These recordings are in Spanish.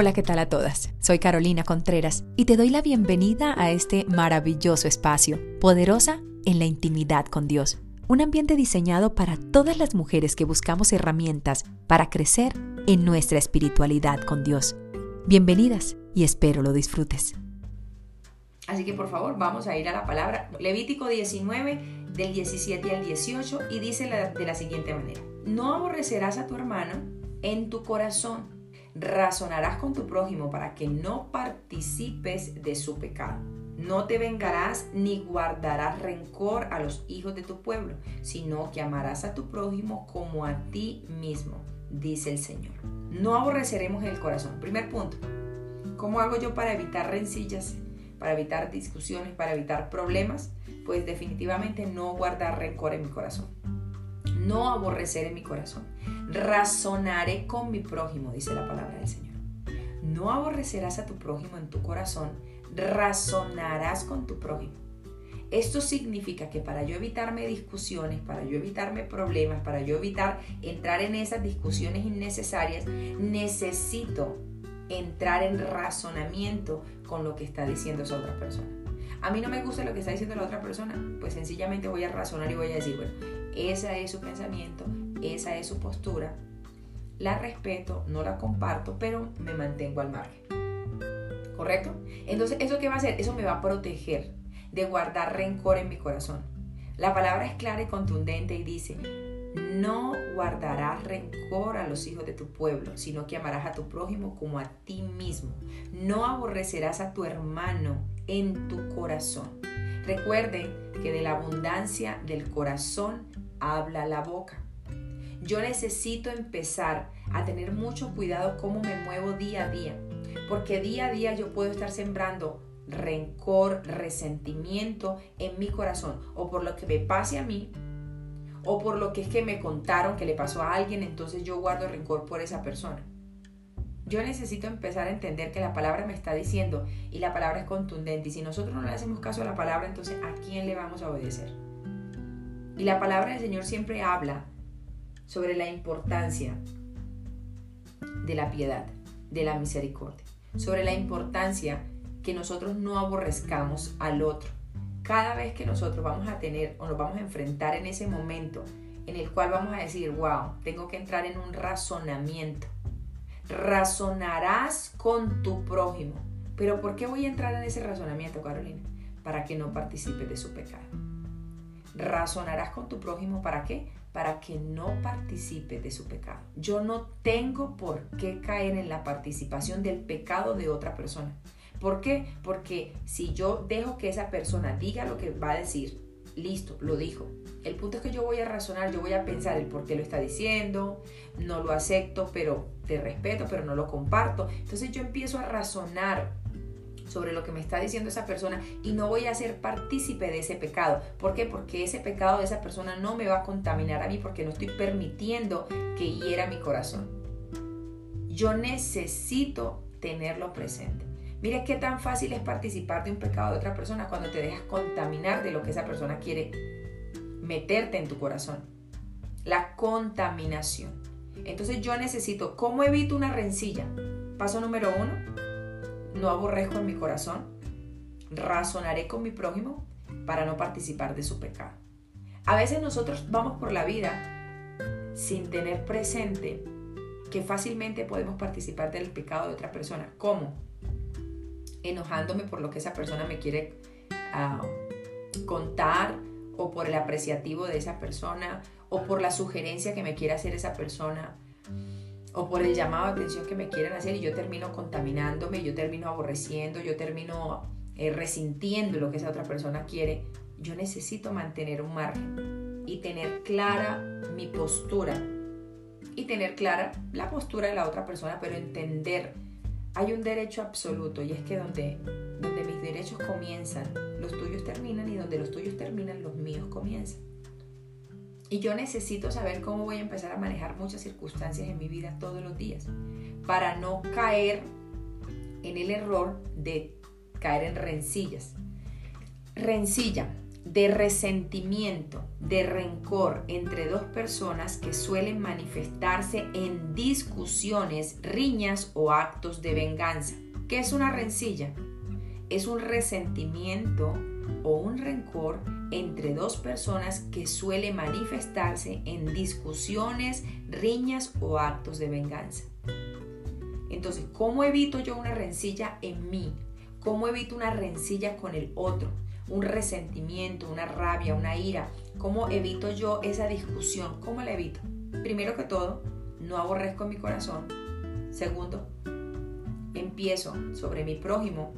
Hola, ¿qué tal a todas? Soy Carolina Contreras y te doy la bienvenida a este maravilloso espacio, poderosa en la intimidad con Dios. Un ambiente diseñado para todas las mujeres que buscamos herramientas para crecer en nuestra espiritualidad con Dios. Bienvenidas y espero lo disfrutes. Así que por favor vamos a ir a la palabra Levítico 19 del 17 al 18 y dice de la siguiente manera. No aborrecerás a tu hermano en tu corazón razonarás con tu prójimo para que no participes de su pecado. No te vengarás ni guardarás rencor a los hijos de tu pueblo, sino que amarás a tu prójimo como a ti mismo, dice el Señor. No aborreceremos el corazón. Primer punto. ¿Cómo hago yo para evitar rencillas, para evitar discusiones, para evitar problemas? Pues definitivamente no guardar rencor en mi corazón. No aborrecer en mi corazón razonaré con mi prójimo, dice la palabra del Señor. No aborrecerás a tu prójimo en tu corazón, razonarás con tu prójimo. Esto significa que para yo evitarme discusiones, para yo evitarme problemas, para yo evitar entrar en esas discusiones innecesarias, necesito entrar en razonamiento con lo que está diciendo esa otra persona. A mí no me gusta lo que está diciendo la otra persona, pues sencillamente voy a razonar y voy a decir, bueno, ese es su pensamiento, esa es su postura, la respeto, no la comparto, pero me mantengo al margen. ¿Correcto? Entonces, ¿eso qué va a hacer? Eso me va a proteger de guardar rencor en mi corazón. La palabra es clara y contundente y dice, no guardarás rencor a los hijos de tu pueblo, sino que amarás a tu prójimo como a ti mismo. No aborrecerás a tu hermano en tu corazón. Recuerden que de la abundancia del corazón habla la boca. Yo necesito empezar a tener mucho cuidado cómo me muevo día a día, porque día a día yo puedo estar sembrando rencor, resentimiento en mi corazón, o por lo que me pase a mí, o por lo que es que me contaron que le pasó a alguien, entonces yo guardo rencor por esa persona. Yo necesito empezar a entender que la palabra me está diciendo y la palabra es contundente. Y si nosotros no le hacemos caso a la palabra, entonces ¿a quién le vamos a obedecer? Y la palabra del Señor siempre habla sobre la importancia de la piedad, de la misericordia, sobre la importancia que nosotros no aborrezcamos al otro. Cada vez que nosotros vamos a tener o nos vamos a enfrentar en ese momento en el cual vamos a decir, wow, tengo que entrar en un razonamiento. Razonarás con tu prójimo. Pero ¿por qué voy a entrar en ese razonamiento, Carolina? Para que no participes de su pecado. Razonarás con tu prójimo para qué? Para que no participe de su pecado. Yo no tengo por qué caer en la participación del pecado de otra persona. ¿Por qué? Porque si yo dejo que esa persona diga lo que va a decir, listo, lo dijo. El punto es que yo voy a razonar, yo voy a pensar el por qué lo está diciendo, no lo acepto, pero te respeto, pero no lo comparto. Entonces yo empiezo a razonar sobre lo que me está diciendo esa persona y no voy a ser partícipe de ese pecado. ¿Por qué? Porque ese pecado de esa persona no me va a contaminar a mí porque no estoy permitiendo que hiera mi corazón. Yo necesito tenerlo presente. Mire qué tan fácil es participar de un pecado de otra persona cuando te dejas contaminar de lo que esa persona quiere meterte en tu corazón. La contaminación. Entonces yo necesito, ¿cómo evito una rencilla? Paso número uno, no aborrezco en mi corazón, razonaré con mi prójimo para no participar de su pecado. A veces nosotros vamos por la vida sin tener presente que fácilmente podemos participar del pecado de otra persona. ¿Cómo? Enojándome por lo que esa persona me quiere ah, contar o por el apreciativo de esa persona o por la sugerencia que me quiere hacer esa persona o por el llamado de atención que me quieren hacer y yo termino contaminándome, yo termino aborreciendo, yo termino eh, resintiendo lo que esa otra persona quiere, yo necesito mantener un margen y tener clara mi postura y tener clara la postura de la otra persona, pero entender, hay un derecho absoluto y es que donde, donde mis derechos comienzan, los tuyos terminan y donde los tuyos terminan, los míos comienzan. Y yo necesito saber cómo voy a empezar a manejar muchas circunstancias en mi vida todos los días para no caer en el error de caer en rencillas. Rencilla. de resentimiento, de rencor entre dos personas que suelen manifestarse en discusiones, riñas o actos de venganza. ¿Qué es una rencilla? Es un resentimiento o un rencor entre dos personas que suele manifestarse en discusiones, riñas o actos de venganza. Entonces, ¿cómo evito yo una rencilla en mí? ¿Cómo evito una rencilla con el otro? Un resentimiento, una rabia, una ira. ¿Cómo evito yo esa discusión? ¿Cómo la evito? Primero que todo, no aborrezco mi corazón. Segundo, empiezo sobre mi prójimo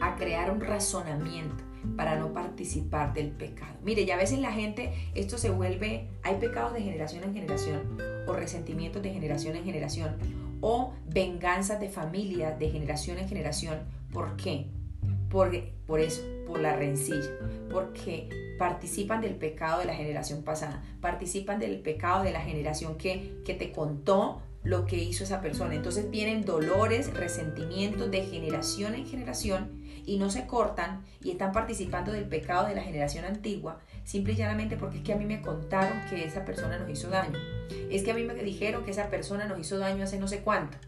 a crear un razonamiento para no participar del pecado. Mire, ya a veces la gente, esto se vuelve, hay pecados de generación en generación o resentimientos de generación en generación o venganzas de familia de generación en generación. ¿Por qué? Por, por eso, por la rencilla, porque participan del pecado de la generación pasada, participan del pecado de la generación que, que te contó lo que hizo esa persona. Entonces vienen dolores, resentimientos de generación en generación y no se cortan y están participando del pecado de la generación antigua, simple y llanamente porque es que a mí me contaron que esa persona nos hizo daño. Es que a mí me dijeron que esa persona nos hizo daño hace no sé cuánto.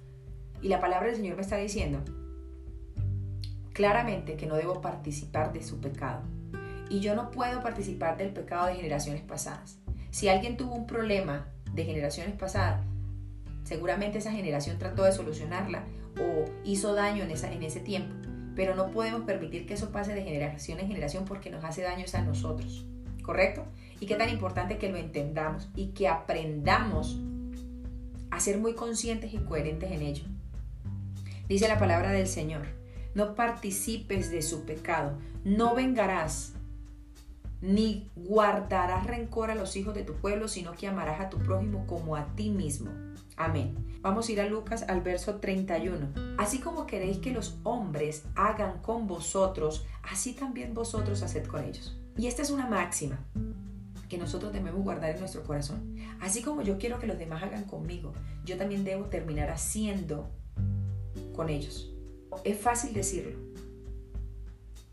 Y la palabra del Señor me está diciendo claramente que no debo participar de su pecado. Y yo no puedo participar del pecado de generaciones pasadas. Si alguien tuvo un problema de generaciones pasadas, seguramente esa generación trató de solucionarla o hizo daño en, esa, en ese tiempo pero no podemos permitir que eso pase de generación en generación porque nos hace daños a nosotros, ¿correcto? Y qué tan importante que lo entendamos y que aprendamos a ser muy conscientes y coherentes en ello. Dice la palabra del Señor, no participes de su pecado, no vengarás, ni guardarás rencor a los hijos de tu pueblo, sino que amarás a tu prójimo como a ti mismo. Amén. Vamos a ir a Lucas al verso 31. Así como queréis que los hombres hagan con vosotros, así también vosotros haced con ellos. Y esta es una máxima que nosotros debemos guardar en nuestro corazón. Así como yo quiero que los demás hagan conmigo, yo también debo terminar haciendo con ellos. Es fácil decirlo.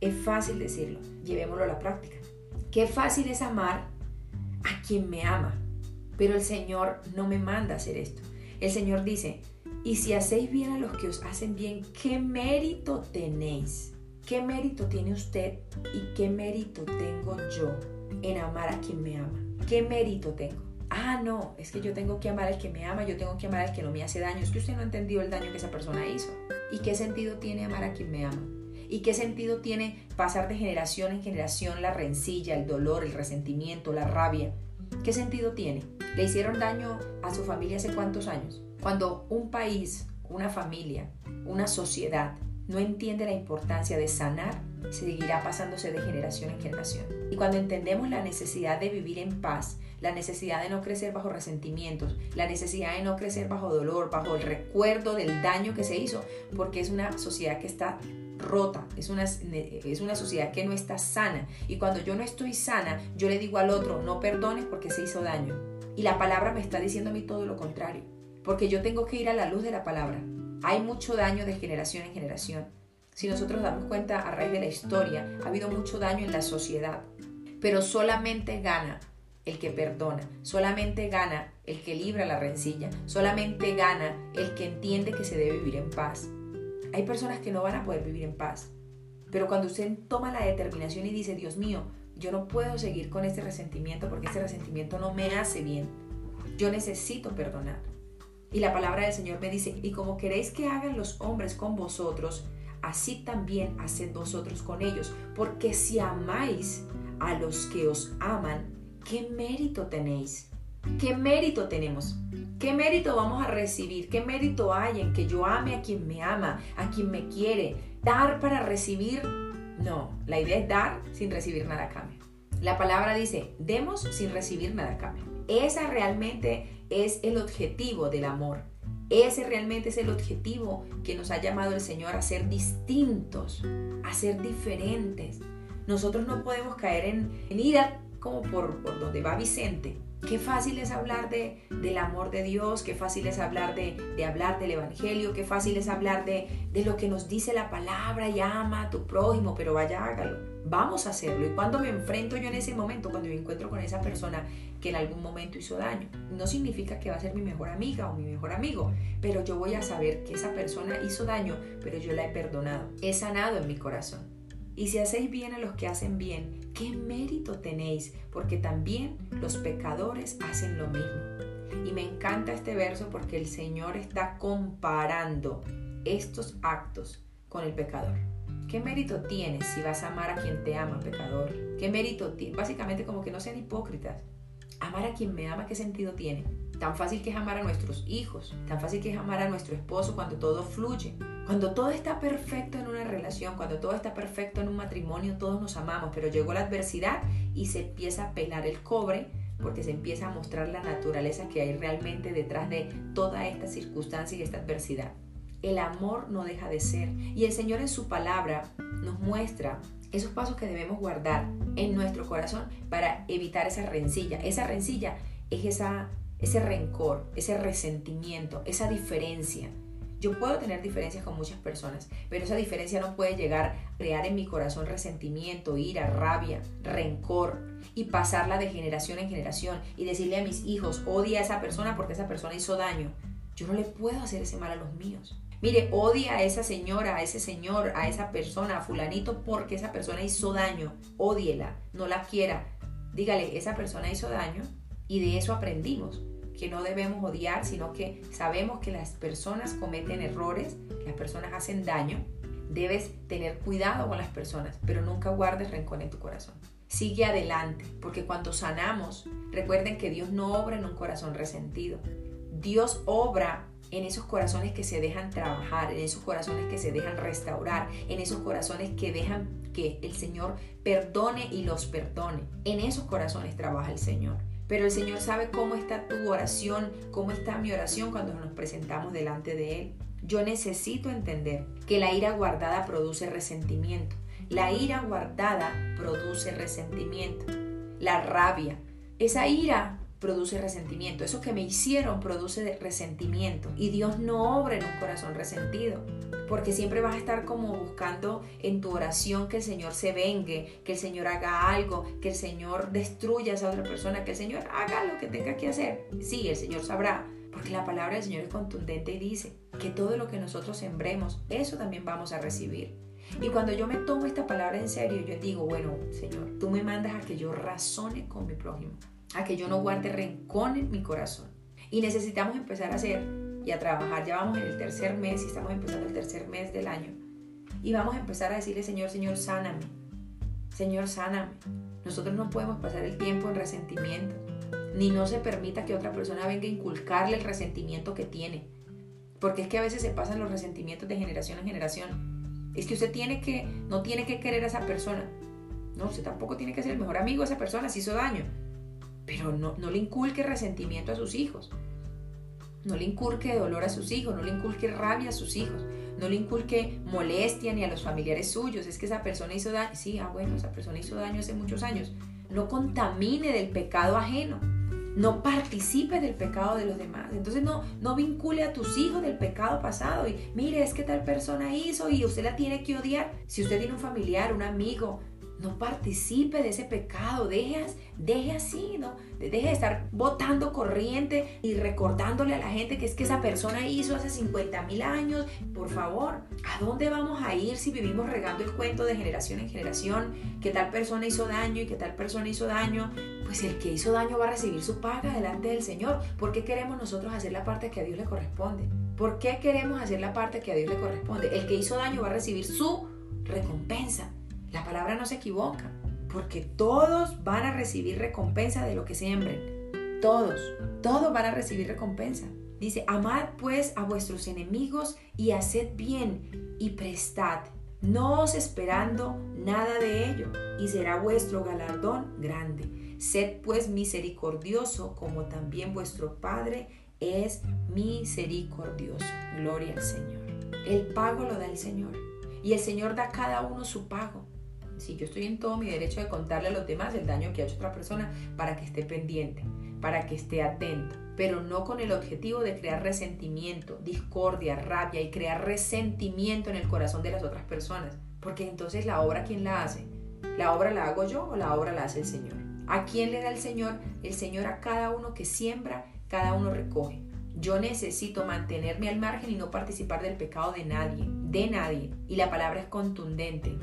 Es fácil decirlo. Llevémoslo a la práctica. Qué fácil es amar a quien me ama. Pero el Señor no me manda hacer esto. El Señor dice, y si hacéis bien a los que os hacen bien, ¿qué mérito tenéis? ¿Qué mérito tiene usted y qué mérito tengo yo en amar a quien me ama? ¿Qué mérito tengo? Ah, no, es que yo tengo que amar al que me ama, yo tengo que amar al que no me hace daño. Es que usted no ha entendido el daño que esa persona hizo. ¿Y qué sentido tiene amar a quien me ama? ¿Y qué sentido tiene pasar de generación en generación la rencilla, el dolor, el resentimiento, la rabia? ¿Qué sentido tiene? ¿Le hicieron daño a su familia hace cuántos años? Cuando un país, una familia, una sociedad no entiende la importancia de sanar, seguirá pasándose de generación en generación. Y cuando entendemos la necesidad de vivir en paz, la necesidad de no crecer bajo resentimientos, la necesidad de no crecer bajo dolor, bajo el recuerdo del daño que se hizo, porque es una sociedad que está rota, es una, es una sociedad que no está sana. Y cuando yo no estoy sana, yo le digo al otro, no perdones porque se hizo daño. Y la palabra me está diciendo a mí todo lo contrario, porque yo tengo que ir a la luz de la palabra. Hay mucho daño de generación en generación. Si nosotros damos cuenta a raíz de la historia, ha habido mucho daño en la sociedad, pero solamente gana el que perdona, solamente gana el que libra la rencilla, solamente gana el que entiende que se debe vivir en paz. Hay personas que no van a poder vivir en paz. Pero cuando usted toma la determinación y dice, Dios mío, yo no puedo seguir con este resentimiento porque este resentimiento no me hace bien. Yo necesito perdonar. Y la palabra del Señor me dice, y como queréis que hagan los hombres con vosotros, así también haced vosotros con ellos. Porque si amáis a los que os aman, ¿qué mérito tenéis? ¿Qué mérito tenemos? ¿Qué mérito vamos a recibir? ¿Qué mérito hay en que yo ame a quien me ama, a quien me quiere? Dar para recibir. No, la idea es dar sin recibir nada a cambio. La palabra dice, demos sin recibir nada a cambio. Esa realmente es el objetivo del amor. Ese realmente es el objetivo que nos ha llamado el Señor a ser distintos, a ser diferentes. Nosotros no podemos caer en, en ira como por, por donde va Vicente, Qué fácil es hablar de, del amor de Dios, qué fácil es hablar de, de hablar del Evangelio, qué fácil es hablar de, de, lo que nos dice la palabra y ama a tu prójimo, pero vaya hágalo, Vamos a hacerlo. ¿Y cuando me enfrento yo en ese momento? Cuando me encuentro con esa persona que en algún momento hizo daño. No significa que va a ser mi mejor amiga o mi mejor amigo, pero yo voy a saber que esa persona hizo daño, pero yo la he perdonado. He sanado en mi corazón. Y si hacéis bien a los que hacen bien, ¿qué mérito tenéis? Porque también los pecadores hacen lo mismo. Y me encanta este verso porque el Señor está comparando estos actos con el pecador. ¿Qué mérito tienes si vas a amar a quien te ama, pecador? ¿Qué mérito tienes? Básicamente como que no sean hipócritas. Amar a quien me ama, ¿qué sentido tiene? Tan fácil que es amar a nuestros hijos, tan fácil que es amar a nuestro esposo cuando todo fluye. Cuando todo está perfecto en una cuando todo está perfecto en un matrimonio, todos nos amamos, pero llegó la adversidad y se empieza a pelar el cobre porque se empieza a mostrar la naturaleza que hay realmente detrás de toda esta circunstancia y esta adversidad el amor no deja de ser. Y el Señor en su palabra nos muestra esos pasos que debemos guardar en nuestro corazón para evitar esa rencilla. Esa rencilla es esa, ese rencor, ese resentimiento, esa diferencia. Yo puedo tener diferencias con muchas personas, pero esa diferencia no puede llegar a crear en mi corazón resentimiento, ira, rabia, rencor y pasarla de generación en generación y decirle a mis hijos, odia a esa persona porque esa persona hizo daño. Yo no le puedo hacer ese mal a los míos. Mire, odia a esa señora, a ese señor, a esa persona, a fulanito, porque esa persona hizo daño. Ódiela, no la quiera. Dígale, esa persona hizo daño y de eso aprendimos, que no debemos odiar, sino que sabemos que las personas cometen errores, las personas hacen daño. Debes tener cuidado con las personas, pero nunca guardes rencor en tu corazón. Sigue adelante, porque cuando sanamos, recuerden que Dios no obra en un corazón resentido. Dios obra en esos corazones que se dejan trabajar, en esos corazones que se dejan restaurar, en esos corazones que dejan que el Señor perdone y los perdone. En esos corazones trabaja el Señor. Pero el Señor sabe cómo está tu oración, cómo está mi oración cuando nos presentamos delante de Él. Yo necesito entender que la ira guardada produce resentimiento. La ira guardada produce resentimiento. La rabia. Esa ira produce resentimiento. Eso que me hicieron produce resentimiento. Y Dios no obra en un corazón resentido. Porque siempre vas a estar como buscando en tu oración que el Señor se vengue, que el Señor haga algo, que el Señor destruya a esa otra persona, que el Señor haga lo que tenga que hacer. Sí, el Señor sabrá. Porque la palabra del Señor es contundente y dice que todo lo que nosotros sembremos, eso también vamos a recibir. Y cuando yo me tomo esta palabra en serio, yo digo, bueno, Señor, tú me mandas a que yo razone con mi prójimo a que yo no guarde rencor en mi corazón. Y necesitamos empezar a hacer y a trabajar. Ya vamos en el tercer mes y estamos empezando el tercer mes del año. Y vamos a empezar a decirle, Señor, Señor, sáname. Señor, sáname. Nosotros no podemos pasar el tiempo en resentimiento. Ni no se permita que otra persona venga a inculcarle el resentimiento que tiene. Porque es que a veces se pasan los resentimientos de generación en generación. Es que usted tiene que, no tiene que querer a esa persona. No, usted tampoco tiene que ser el mejor amigo de esa persona si hizo daño pero no, le inculque resentimiento a sus hijos. No le inculque dolor a sus hijos, no le inculque rabia a sus hijos, no le inculque molestia ni a los familiares suyos. Es que esa persona hizo daño. Sí, ah, bueno, esa persona hizo daño hace muchos años. No contamine del pecado ajeno. No participe del pecado de los demás. Entonces no, no vincule a tus hijos del pecado pasado. Y mire, es que tal persona hizo y usted la tiene que odiar. Si usted tiene un familiar, un amigo, no participe de ese pecado, deje, deje así, ¿no? Deje de estar botando corriente y recordándole a la gente que es que esa persona hizo hace 50 mil años. Por favor, ¿a dónde vamos a ir si vivimos regando el cuento de generación en generación? Que tal persona hizo daño y que tal persona hizo daño. Pues el que hizo daño va a recibir su paga delante del Señor. ¿Por qué queremos nosotros hacer la parte que a Dios le corresponde? ¿Por qué queremos hacer la parte que a Dios le corresponde? El que hizo daño va a recibir su recompensa. La palabra no se equivoca, porque todos van a recibir recompensa de lo que siembren. Todos, todos van a recibir recompensa. Dice, amad pues a vuestros enemigos y haced bien y prestad, no os esperando nada de ello, y será vuestro galardón grande. Sed pues misericordioso como también vuestro Padre es misericordioso. Gloria al Señor. El pago lo da el Señor. Y el Señor da a cada uno su pago. Si yo estoy en todo mi derecho de contarle a los demás el daño que ha hecho otra persona para que esté pendiente, para que esté atento, pero no con el objetivo de crear resentimiento, discordia, rabia y crear resentimiento en el corazón de las otras personas, porque entonces la obra quién la hace? ¿La obra la hago yo o la obra la hace el Señor? ¿A quién le da el Señor? El Señor a cada uno que siembra, cada uno recoge. Yo necesito mantenerme al margen y no participar del pecado de nadie, de nadie. Y la palabra es contundente.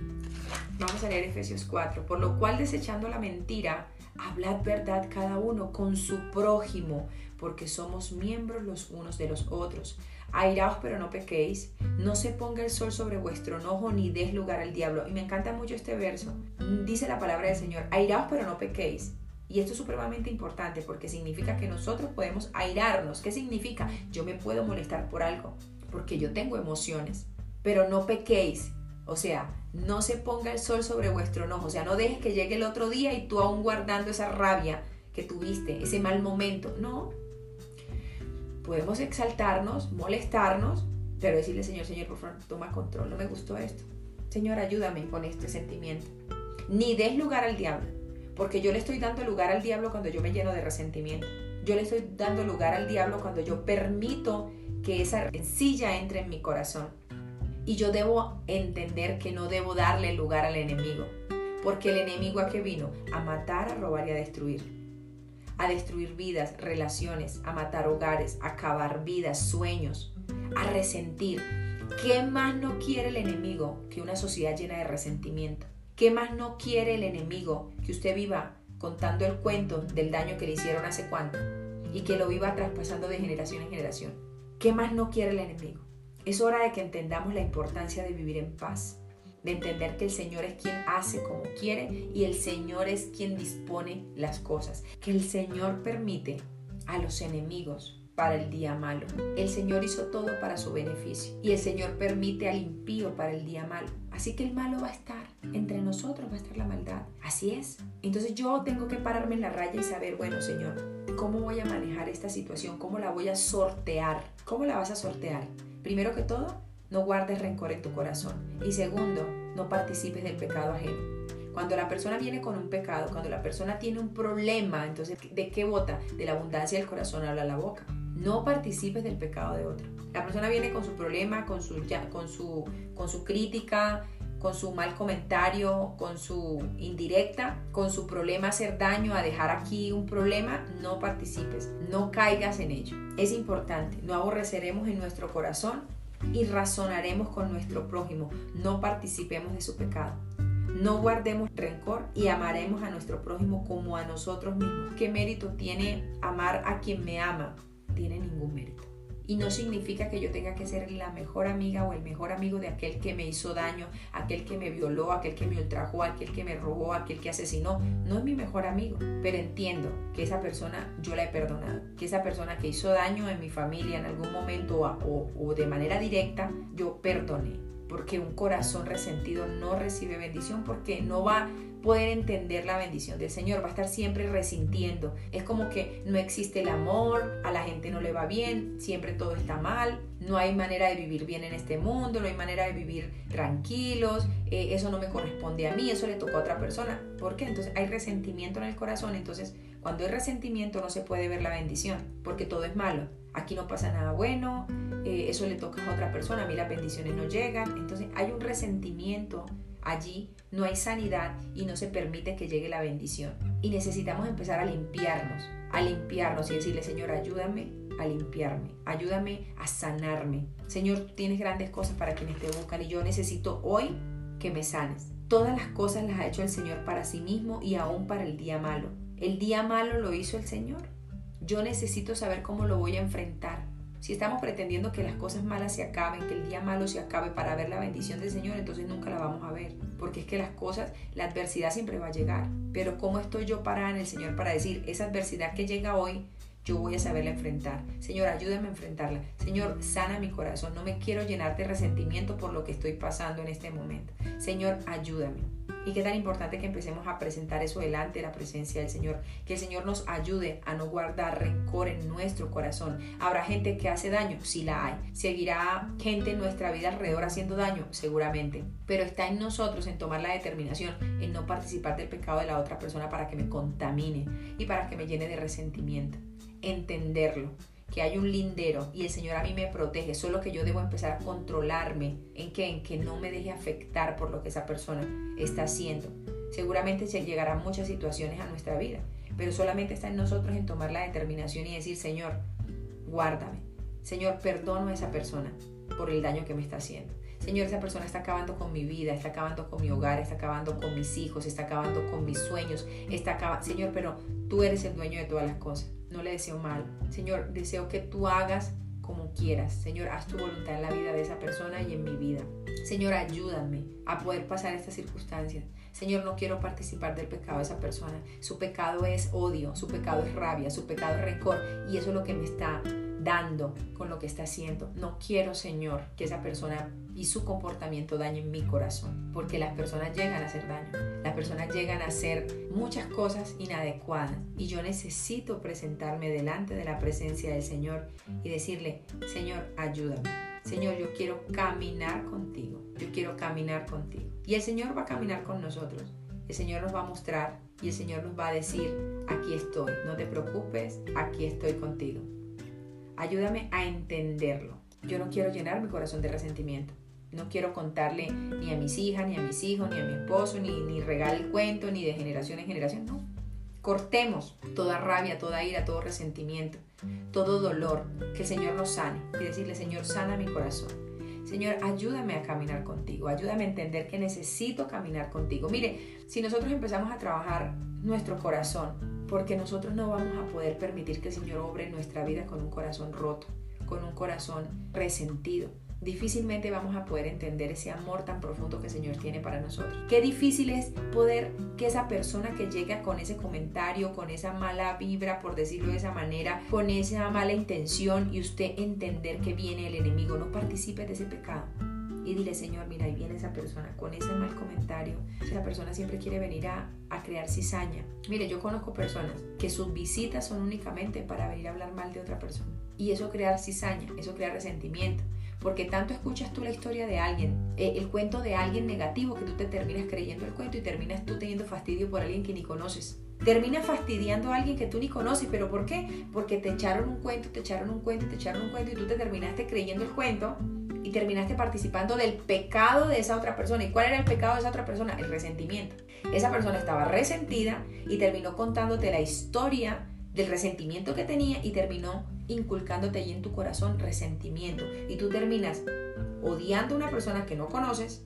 Vamos a leer Efesios 4. Por lo cual, desechando la mentira, hablad verdad cada uno con su prójimo, porque somos miembros los unos de los otros. Airaos pero no pequéis, no se ponga el sol sobre vuestro enojo ni des lugar al diablo. Y me encanta mucho este verso. Dice la palabra del Señor, airaos pero no pequéis. Y esto es supremamente importante porque significa que nosotros podemos airarnos. ¿Qué significa? Yo me puedo molestar por algo, porque yo tengo emociones, pero no pequéis. O sea, no se ponga el sol sobre vuestro enojo. O sea, no dejes que llegue el otro día y tú aún guardando esa rabia que tuviste, ese mal momento. No. Podemos exaltarnos, molestarnos, pero decirle, Señor, Señor, por favor, toma control. No me gustó esto. Señor, ayúdame con este sentimiento. Ni des lugar al diablo. Porque yo le estoy dando lugar al diablo cuando yo me lleno de resentimiento. Yo le estoy dando lugar al diablo cuando yo permito que esa rencilla entre en mi corazón. Y yo debo entender que no debo darle lugar al enemigo. Porque el enemigo a qué vino? A matar, a robar y a destruir. A destruir vidas, relaciones, a matar hogares, a acabar vidas, sueños, a resentir. ¿Qué más no quiere el enemigo que una sociedad llena de resentimiento? ¿Qué más no quiere el enemigo que usted viva contando el cuento del daño que le hicieron hace cuánto y que lo viva traspasando de generación en generación? ¿Qué más no quiere el enemigo? Es hora de que entendamos la importancia de vivir en paz, de entender que el Señor es quien hace como quiere y el Señor es quien dispone las cosas, que el Señor permite a los enemigos para el día malo. El Señor hizo todo para su beneficio y el Señor permite al impío para el día malo. Así que el malo va a estar, entre nosotros va a estar la maldad. Así es. Entonces yo tengo que pararme en la raya y saber, bueno Señor, ¿cómo voy a manejar esta situación? ¿Cómo la voy a sortear? ¿Cómo la vas a sortear? Primero que todo, no guardes rencor en tu corazón. Y segundo, no participes del pecado ajeno. Cuando la persona viene con un pecado, cuando la persona tiene un problema, entonces, ¿de qué vota? De la abundancia del corazón habla la boca. No participes del pecado de otro. La persona viene con su problema, con su, con su, con su crítica, con su mal comentario, con su indirecta, con su problema hacer daño, a dejar aquí un problema, no participes, no caigas en ello. Es importante, no aborreceremos en nuestro corazón y razonaremos con nuestro prójimo, no participemos de su pecado. No guardemos rencor y amaremos a nuestro prójimo como a nosotros mismos. ¿Qué mérito tiene amar a quien me ama? tiene ningún mérito. Y no significa que yo tenga que ser la mejor amiga o el mejor amigo de aquel que me hizo daño, aquel que me violó, aquel que me ultrajó, aquel que me robó, aquel que asesinó. No es mi mejor amigo, pero entiendo que esa persona yo la he perdonado, que esa persona que hizo daño en mi familia en algún momento o, de manera directa, yo perdoné porque un corazón resentido no recibe bendición porque no va poder entender la bendición del Señor, va a estar siempre resintiendo. Es como que no existe el amor, a la gente no le va bien, siempre todo está mal, no hay manera de vivir bien en este mundo, no hay manera de vivir tranquilos, eh, eso no me corresponde a mí, eso le tocó a otra persona. ¿Por qué? Entonces hay resentimiento en el corazón, entonces cuando hay resentimiento no se puede ver la bendición, porque todo es malo. Aquí no pasa nada bueno, eh, eso le toca a otra persona, a mí las bendiciones no llegan, entonces hay un resentimiento allí no hay sanidad y no se permite que llegue la bendición. Y necesitamos empezar a limpiarnos, a limpiarnos y decirle, Señor, ayúdame a limpiarme, ayúdame a sanarme. Señor, tienes grandes cosas para quienes te buscan y yo necesito hoy que me sanes. Todas las cosas las ha hecho el Señor para sí mismo y aún para el día malo. El día malo lo hizo el Señor. Yo necesito saber cómo lo voy a enfrentar. Si estamos pretendiendo que las cosas malas se acaben, que el día malo se acabe para ver la bendición del Señor, entonces nunca la vamos a ver. Porque es que las cosas, la adversidad siempre va a llegar. Pero ¿cómo estoy yo parada en el Señor para decir, esa adversidad que llega hoy, yo voy a saberla enfrentar. Señor, ayúdame a enfrentarla. Señor, sana mi corazón. No me quiero llenar de resentimiento por lo que estoy pasando en este momento. Señor, ayúdame. Y qué tan importante que empecemos a presentar eso delante de la presencia del Señor. Que el Señor nos ayude a no guardar rencor en nuestro corazón. ¿Habrá gente que hace daño? Sí la hay. ¿Seguirá gente en nuestra vida alrededor haciendo daño? Seguramente. Pero está en nosotros en tomar la determinación en no participar del pecado de la otra persona para que me contamine y para que me llene de resentimiento. Entenderlo que hay un lindero y el Señor a mí me protege, solo que yo debo empezar a controlarme en que en que no me deje afectar por lo que esa persona está haciendo. Seguramente llegarán muchas situaciones a nuestra vida, pero solamente está en nosotros en tomar la determinación y decir, Señor, guárdame. Señor, perdono a esa persona por el daño que me está haciendo. Señor, esa persona está acabando con mi vida, está acabando con mi hogar, está acabando con mis hijos, está acabando con mis sueños, está acabando... Señor, pero tú eres el dueño de todas las cosas. No le deseo mal. Señor, deseo que tú hagas como quieras. Señor, haz tu voluntad en la vida de esa persona y en mi vida. Señor, ayúdame a poder pasar estas circunstancias. Señor, no quiero participar del pecado de esa persona. Su pecado es odio, su pecado es rabia, su pecado es rencor. Y eso es lo que me está dando con lo que está haciendo. No quiero, Señor, que esa persona y su comportamiento dañen mi corazón, porque las personas llegan a hacer daño. Las personas llegan a hacer muchas cosas inadecuadas y yo necesito presentarme delante de la presencia del Señor y decirle, Señor, ayúdame. Señor, yo quiero caminar contigo. Yo quiero caminar contigo. Y el Señor va a caminar con nosotros. El Señor nos va a mostrar y el Señor nos va a decir, aquí estoy, no te preocupes, aquí estoy contigo. Ayúdame a entenderlo. Yo no quiero llenar mi corazón de resentimiento. No quiero contarle ni a mis hijas, ni a mis hijos, ni a mi esposo, ni, ni regar el cuento, ni de generación en generación. No. Cortemos toda rabia, toda ira, todo resentimiento, todo dolor. Que el Señor nos sane. Y decirle, Señor, sana mi corazón. Señor, ayúdame a caminar contigo. Ayúdame a entender que necesito caminar contigo. Mire, si nosotros empezamos a trabajar nuestro corazón, porque nosotros no vamos a poder permitir que el Señor obre en nuestra vida con un corazón roto, con un corazón resentido. Difícilmente vamos a poder entender ese amor tan profundo que el Señor tiene para nosotros. Qué difícil es poder que esa persona que llega con ese comentario, con esa mala vibra, por decirlo de esa manera, con esa mala intención y usted entender que viene el enemigo, no participe de ese pecado y dile, Señor, mira, ahí viene esa persona con ese mal comentario. Esa persona siempre quiere venir a, a crear cizaña. Mire, yo conozco personas que sus visitas son únicamente para venir a hablar mal de otra persona. Y eso crea cizaña, eso crea resentimiento. Porque tanto escuchas tú la historia de alguien, eh, el cuento de alguien negativo, que tú te terminas creyendo el cuento y terminas tú teniendo fastidio por alguien que ni conoces. Terminas fastidiando a alguien que tú ni conoces, pero ¿por qué? Porque te echaron un cuento, te echaron un cuento, te echaron un cuento y tú te terminaste creyendo el cuento terminaste participando del pecado de esa otra persona. ¿Y cuál era el pecado de esa otra persona? El resentimiento. Esa persona estaba resentida y terminó contándote la historia del resentimiento que tenía y terminó inculcándote ahí en tu corazón resentimiento. Y tú terminas odiando a una persona que no conoces,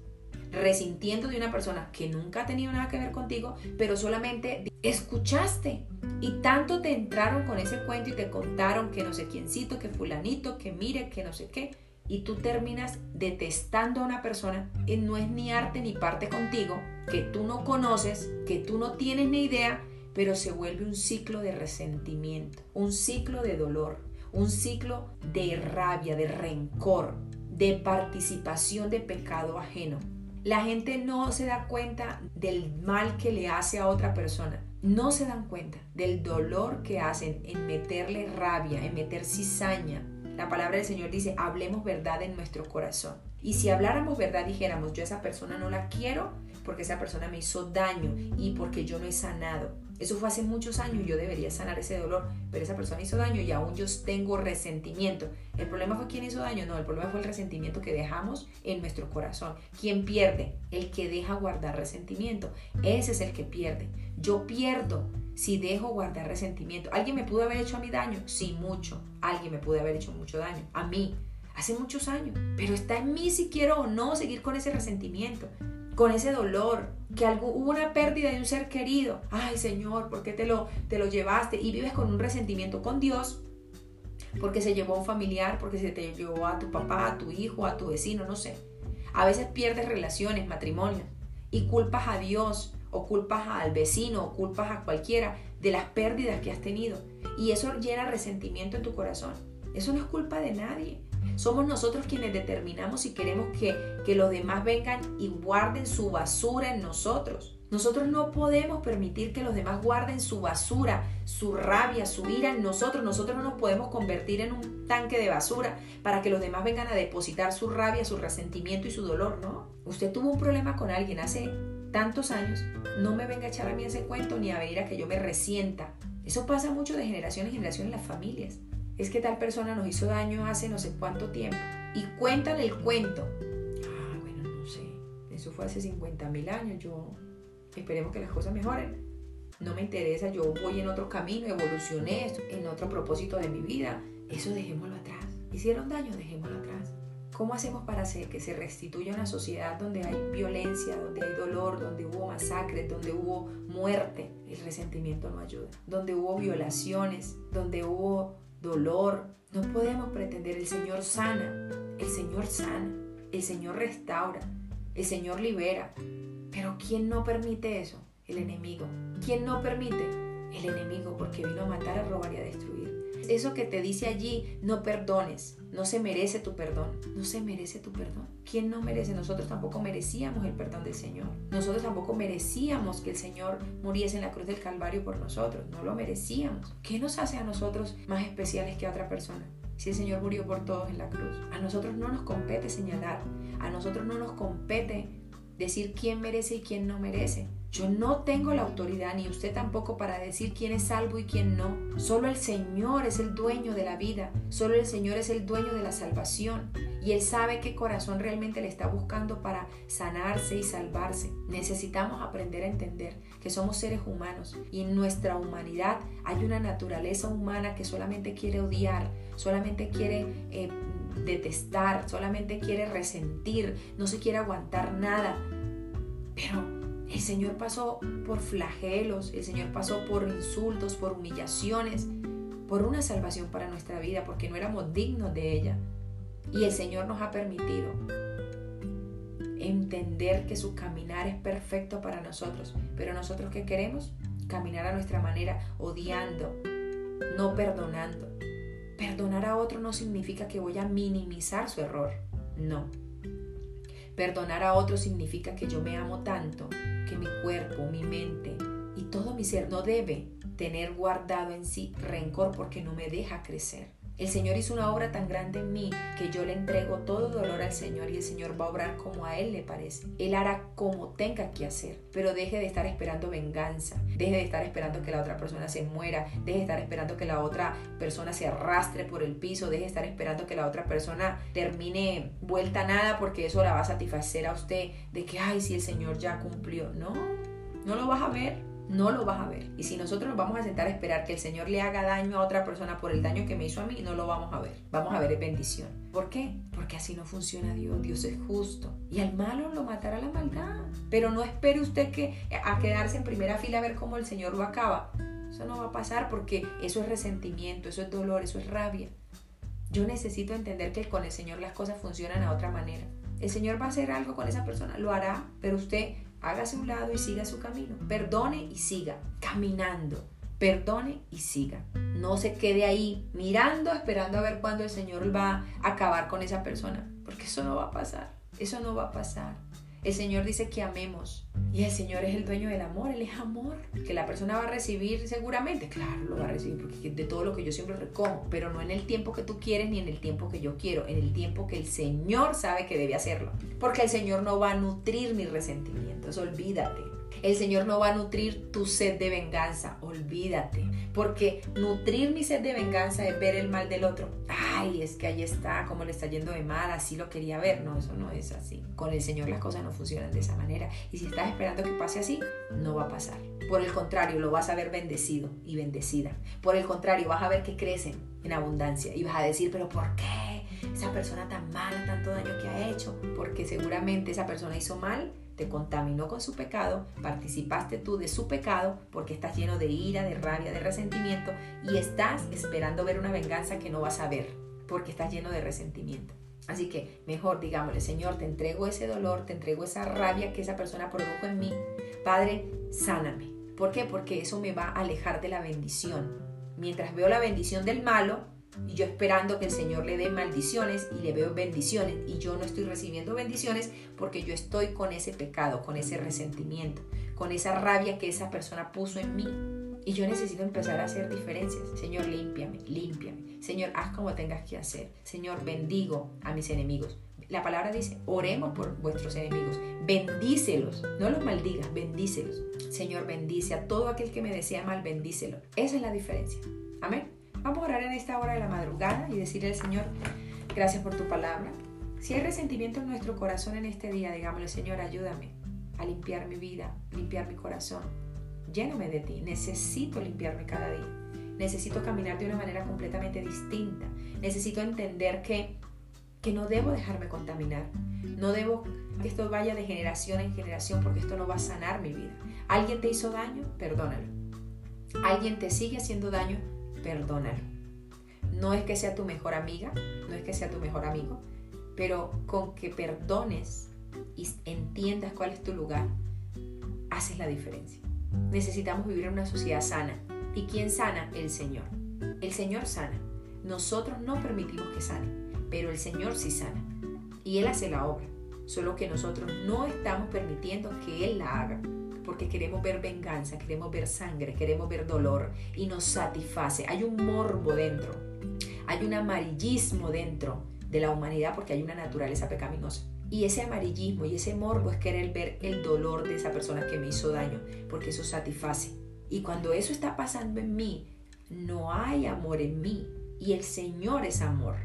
resintiendo de una persona que nunca ha tenido nada que ver contigo, pero solamente escuchaste. Y tanto te entraron con ese cuento y te contaron que no sé quiéncito, que fulanito, que mire, que no sé qué y tú terminas detestando a una persona y no es ni arte ni parte contigo, que tú no conoces, que tú no tienes ni idea, pero se vuelve un ciclo de resentimiento, un ciclo de dolor, un ciclo de rabia, de rencor, de participación de pecado ajeno. La gente no se da cuenta del mal que le hace a otra persona. No se dan cuenta del dolor que hacen en meterle rabia, en meter cizaña, la palabra del Señor dice, hablemos verdad en nuestro corazón. Y si habláramos verdad, dijéramos, yo a esa persona no la quiero porque esa persona me hizo daño y porque yo no he sanado. Eso fue hace muchos años, yo debería sanar ese dolor, pero esa persona hizo daño y aún yo tengo resentimiento. ¿El problema fue quién hizo daño? No, el problema fue el resentimiento que dejamos en nuestro corazón. ¿Quién pierde? El que deja guardar resentimiento. Ese es el que pierde. Yo pierdo si dejo guardar resentimiento. ¿Alguien me pudo haber hecho a mí daño? Sí, mucho. Alguien me pudo haber hecho mucho daño. A mí. Hace muchos años. Pero está en mí si quiero o no seguir con ese resentimiento, con ese dolor, que algo, hubo una pérdida de un ser querido. Ay, Señor, ¿por qué te lo, te lo llevaste? Y vives con un resentimiento con Dios porque se llevó a un familiar, porque se te llevó a tu papá, a tu hijo, a tu vecino, no sé. A veces pierdes relaciones, matrimonio, y culpas a Dios o culpas al vecino o culpas a cualquiera de las pérdidas que has tenido. Y eso llena resentimiento en tu corazón. Eso no es culpa de nadie. Somos nosotros quienes determinamos si queremos que, que los demás vengan y guarden su basura en nosotros. Nosotros no podemos permitir que los demás guarden su basura, su rabia, su ira en nosotros. Nosotros no nos podemos convertir en un tanque de basura para que los demás vengan a depositar su rabia, su resentimiento y su dolor, ¿no? Usted tuvo un problema con alguien hace tantos años, no me venga a echar a mí ese cuento ni a venir a que yo me resienta. Eso pasa mucho de generación en generación en las familias. Es que tal persona nos hizo daño hace no sé cuánto tiempo. Y cuéntale el cuento. Ah, bueno, no sé. Eso fue hace 50 mil años. Yo, esperemos que las cosas mejoren. No me interesa, yo voy en otro camino, evolucioné en otro propósito de mi vida. Eso dejémoslo atrás. Hicieron daño, dejémoslo atrás. ¿Cómo hacemos para que se restituya una sociedad donde hay violencia, donde hay dolor, donde hubo masacres, donde hubo muerte? El resentimiento no ayuda. Donde hubo violaciones, donde hubo dolor. No podemos pretender el Señor sana, el Señor sana, el Señor restaura, el Señor libera. Pero ¿quién no permite eso? El enemigo. ¿Quién no permite? El enemigo porque vino a matar, a robar y a destruir. Eso que te dice allí, no perdones, no se merece tu perdón, no se merece tu perdón. ¿Quién no merece? Nosotros tampoco merecíamos el perdón del Señor. Nosotros tampoco merecíamos que el Señor muriese en la cruz del Calvario por nosotros, no lo merecíamos. ¿Qué nos hace a nosotros más especiales que a otra persona? Si el Señor murió por todos en la cruz. A nosotros no nos compete señalar, a nosotros no nos compete decir quién merece y quién no merece. Yo no tengo la autoridad, ni usted tampoco, para decir quién es salvo y quién no. Solo el Señor es el dueño de la vida, solo el Señor es el dueño de la salvación. Y Él sabe qué corazón realmente le está buscando para sanarse y salvarse. Necesitamos aprender a entender que somos seres humanos y en nuestra humanidad hay una naturaleza humana que solamente quiere odiar, solamente quiere eh, detestar, solamente quiere resentir, no se quiere aguantar nada. Pero el Señor pasó por flagelos, el Señor pasó por insultos, por humillaciones, por una salvación para nuestra vida, porque no éramos dignos de ella. Y el Señor nos ha permitido entender que su caminar es perfecto para nosotros. Pero nosotros qué queremos? Caminar a nuestra manera, odiando, no perdonando. Perdonar a otro no significa que voy a minimizar su error. No. Perdonar a otro significa que yo me amo tanto que mi cuerpo, mi mente y todo mi ser no debe tener guardado en sí rencor porque no me deja crecer. El Señor hizo una obra tan grande en mí que yo le entrego todo dolor al Señor y el Señor va a obrar como a Él le parece. Él hará como tenga que hacer, pero deje de estar esperando venganza, deje de estar esperando que la otra persona se muera, deje de estar esperando que la otra persona se arrastre por el piso, deje de estar esperando que la otra persona termine vuelta nada porque eso la va a satisfacer a usted de que, ay, si el Señor ya cumplió. No, no lo vas a ver no lo vas a ver. Y si nosotros nos vamos a sentar a esperar que el Señor le haga daño a otra persona por el daño que me hizo a mí, no lo vamos a ver. Vamos a ver bendición. ¿Por qué? Porque así no funciona Dios. Dios es justo. Y al malo lo matará la maldad. Pero no espere usted que a quedarse en primera fila a ver cómo el Señor lo acaba. Eso no va a pasar porque eso es resentimiento, eso es dolor, eso es rabia. Yo necesito entender que con el Señor las cosas funcionan a otra manera. El Señor va a hacer algo con esa persona, lo hará, pero usted hágase un lado y siga su camino. Perdone y siga caminando. Perdone y siga. No se quede ahí mirando, esperando a ver cuándo el Señor va a acabar con esa persona, porque eso no va a pasar. Eso no va a pasar. El Señor dice que amemos. Y el Señor es el dueño del amor, Él es amor. Que la persona va a recibir seguramente, claro, lo va a recibir, porque de todo lo que yo siempre recojo, pero no en el tiempo que tú quieres ni en el tiempo que yo quiero, en el tiempo que el Señor sabe que debe hacerlo. Porque el Señor no va a nutrir mis resentimientos, olvídate. El Señor no va a nutrir tu sed de venganza, olvídate. Porque nutrir mi sed de venganza es ver el mal del otro. Ay, es que ahí está, como le está yendo de mal, así lo quería ver. No, eso no es así. Con el Señor las cosas no funcionan de esa manera. Y si estás esperando que pase así, no va a pasar. Por el contrario, lo vas a ver bendecido y bendecida. Por el contrario, vas a ver que crecen en abundancia. Y vas a decir, pero ¿por qué? Esa persona tan mala, tanto daño que ha hecho. Porque seguramente esa persona hizo mal te contaminó con su pecado, participaste tú de su pecado porque estás lleno de ira, de rabia, de resentimiento y estás esperando ver una venganza que no vas a ver porque estás lleno de resentimiento. Así que mejor digámosle, Señor, te entrego ese dolor, te entrego esa rabia que esa persona produjo en mí. Padre, sáname. ¿Por qué? Porque eso me va a alejar de la bendición. Mientras veo la bendición del malo, y yo esperando que el Señor le dé maldiciones y le veo bendiciones y yo no estoy recibiendo bendiciones porque yo estoy con ese pecado, con ese resentimiento, con esa rabia que esa persona puso en mí. Y yo necesito empezar a hacer diferencias. Señor, límpiame, límpiame. Señor, haz como tengas que hacer. Señor, bendigo a mis enemigos. La palabra dice, oremos por vuestros enemigos, bendícelos, no los maldigas, bendícelos. Señor, bendice a todo aquel que me desea mal, bendícelo. Esa es la diferencia. Amén. Vamos a orar en esta hora de la madrugada y decirle al Señor, gracias por tu palabra. Si hay resentimiento en nuestro corazón en este día, digámosle, Señor, ayúdame. a limpiar mi vida, limpiar mi corazón. Lléname de ti. Necesito limpiarme cada día. Necesito caminar de una manera completamente distinta. Necesito entender que, que no debo dejarme contaminar. No debo que esto vaya de generación en generación porque esto no va a sanar mi vida. ¿Alguien te hizo daño? Perdónalo. ¿Alguien te sigue haciendo daño? Perdónalo. No es que sea tu mejor amiga, no es que sea tu mejor amigo, pero con que perdones y entiendas cuál es tu lugar, haces la diferencia. Necesitamos vivir en una sociedad sana. ¿Y quién sana? El Señor. El Señor sana. Nosotros no permitimos que sane, pero el Señor sí sana. Y Él hace la obra. Solo que nosotros no estamos permitiendo que Él la haga. Porque queremos ver venganza, queremos ver sangre, queremos ver dolor y nos satisface. Hay un morbo dentro. Hay un amarillismo dentro de la humanidad porque hay una naturaleza pecaminosa. Y ese amarillismo y ese morbo es querer ver el dolor de esa persona que me hizo daño, porque eso satisface. Y cuando eso está pasando en mí, no hay amor en mí. Y el Señor es amor.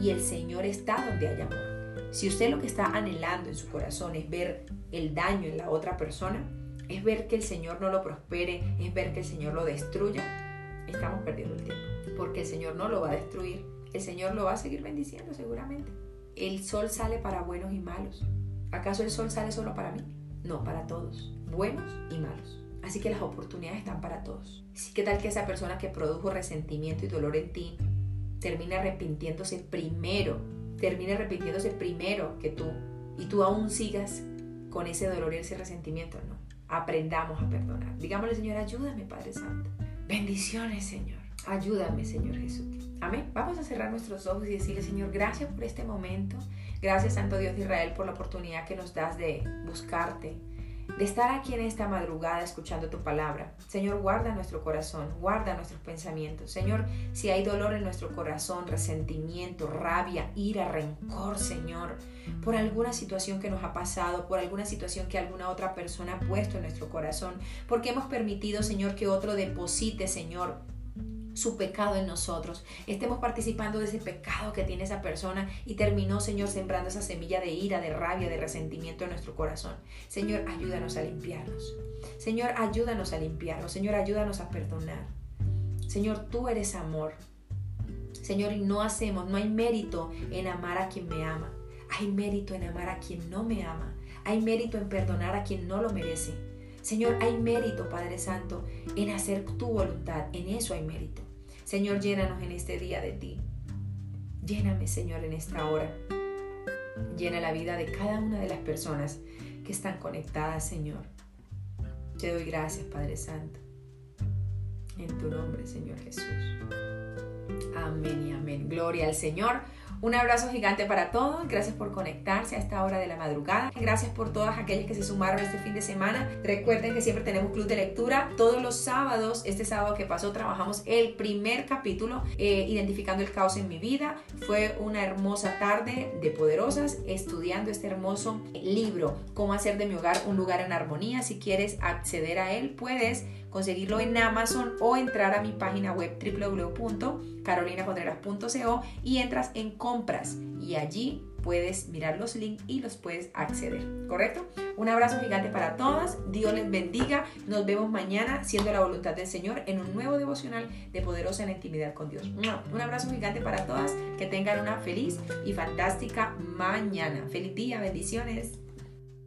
Y el Señor está donde hay amor. Si usted lo que está anhelando en su corazón es ver el daño en la otra persona, es ver que el Señor no lo prospere, es ver que el Señor lo destruya, estamos perdiendo el tiempo. Porque el Señor no lo va a destruir, el Señor lo va a seguir bendiciendo seguramente. El sol sale para buenos y malos. ¿Acaso el sol sale solo para mí? No, para todos, buenos y malos. Así que las oportunidades están para todos. ¿Qué tal que esa persona que produjo resentimiento y dolor en ti termina arrepintiéndose primero? Termina arrepintiéndose primero que tú y tú aún sigas con ese dolor y ese resentimiento. No, aprendamos a perdonar. Digámosle, Señor, ayúdame, Padre Santo. Bendiciones, Señor. Ayúdame, Señor Jesús. Amén. Vamos a cerrar nuestros ojos y decirle, Señor, gracias por este momento. Gracias, Santo Dios de Israel, por la oportunidad que nos das de buscarte, de estar aquí en esta madrugada escuchando tu palabra. Señor, guarda nuestro corazón, guarda nuestros pensamientos. Señor, si hay dolor en nuestro corazón, resentimiento, rabia, ira, rencor, Señor, por alguna situación que nos ha pasado, por alguna situación que alguna otra persona ha puesto en nuestro corazón, porque hemos permitido, Señor, que otro deposite, Señor, su pecado en nosotros, estemos participando de ese pecado que tiene esa persona y terminó, Señor, sembrando esa semilla de ira, de rabia, de resentimiento en nuestro corazón. Señor, ayúdanos a limpiarnos. Señor, ayúdanos a limpiarnos. Señor, ayúdanos a perdonar. Señor, tú eres amor. Señor, y no hacemos, no hay mérito en amar a quien me ama. Hay mérito en amar a quien no me ama. Hay mérito en perdonar a quien no lo merece. Señor, hay mérito, Padre Santo, en hacer tu voluntad. En eso hay mérito. Señor, llénanos en este día de ti. Lléname, Señor, en esta hora. Llena la vida de cada una de las personas que están conectadas, Señor. Te doy gracias, Padre Santo. En tu nombre, Señor Jesús. Amén y amén. Gloria al Señor. Un abrazo gigante para todos. Gracias por conectarse a esta hora de la madrugada. Gracias por todas aquellas que se sumaron este fin de semana. Recuerden que siempre tenemos club de lectura. Todos los sábados, este sábado que pasó, trabajamos el primer capítulo, eh, Identificando el caos en mi vida. Fue una hermosa tarde de poderosas estudiando este hermoso libro, Cómo hacer de mi hogar un lugar en armonía. Si quieres acceder a él, puedes conseguirlo en Amazon o entrar a mi página web www.carolinacontreras.co y entras en compras y allí puedes mirar los links y los puedes acceder, ¿correcto? Un abrazo gigante para todas, Dios les bendiga, nos vemos mañana siendo la voluntad del Señor en un nuevo devocional de poderosa en la intimidad con Dios. Un abrazo gigante para todas, que tengan una feliz y fantástica mañana. Feliz día, bendiciones.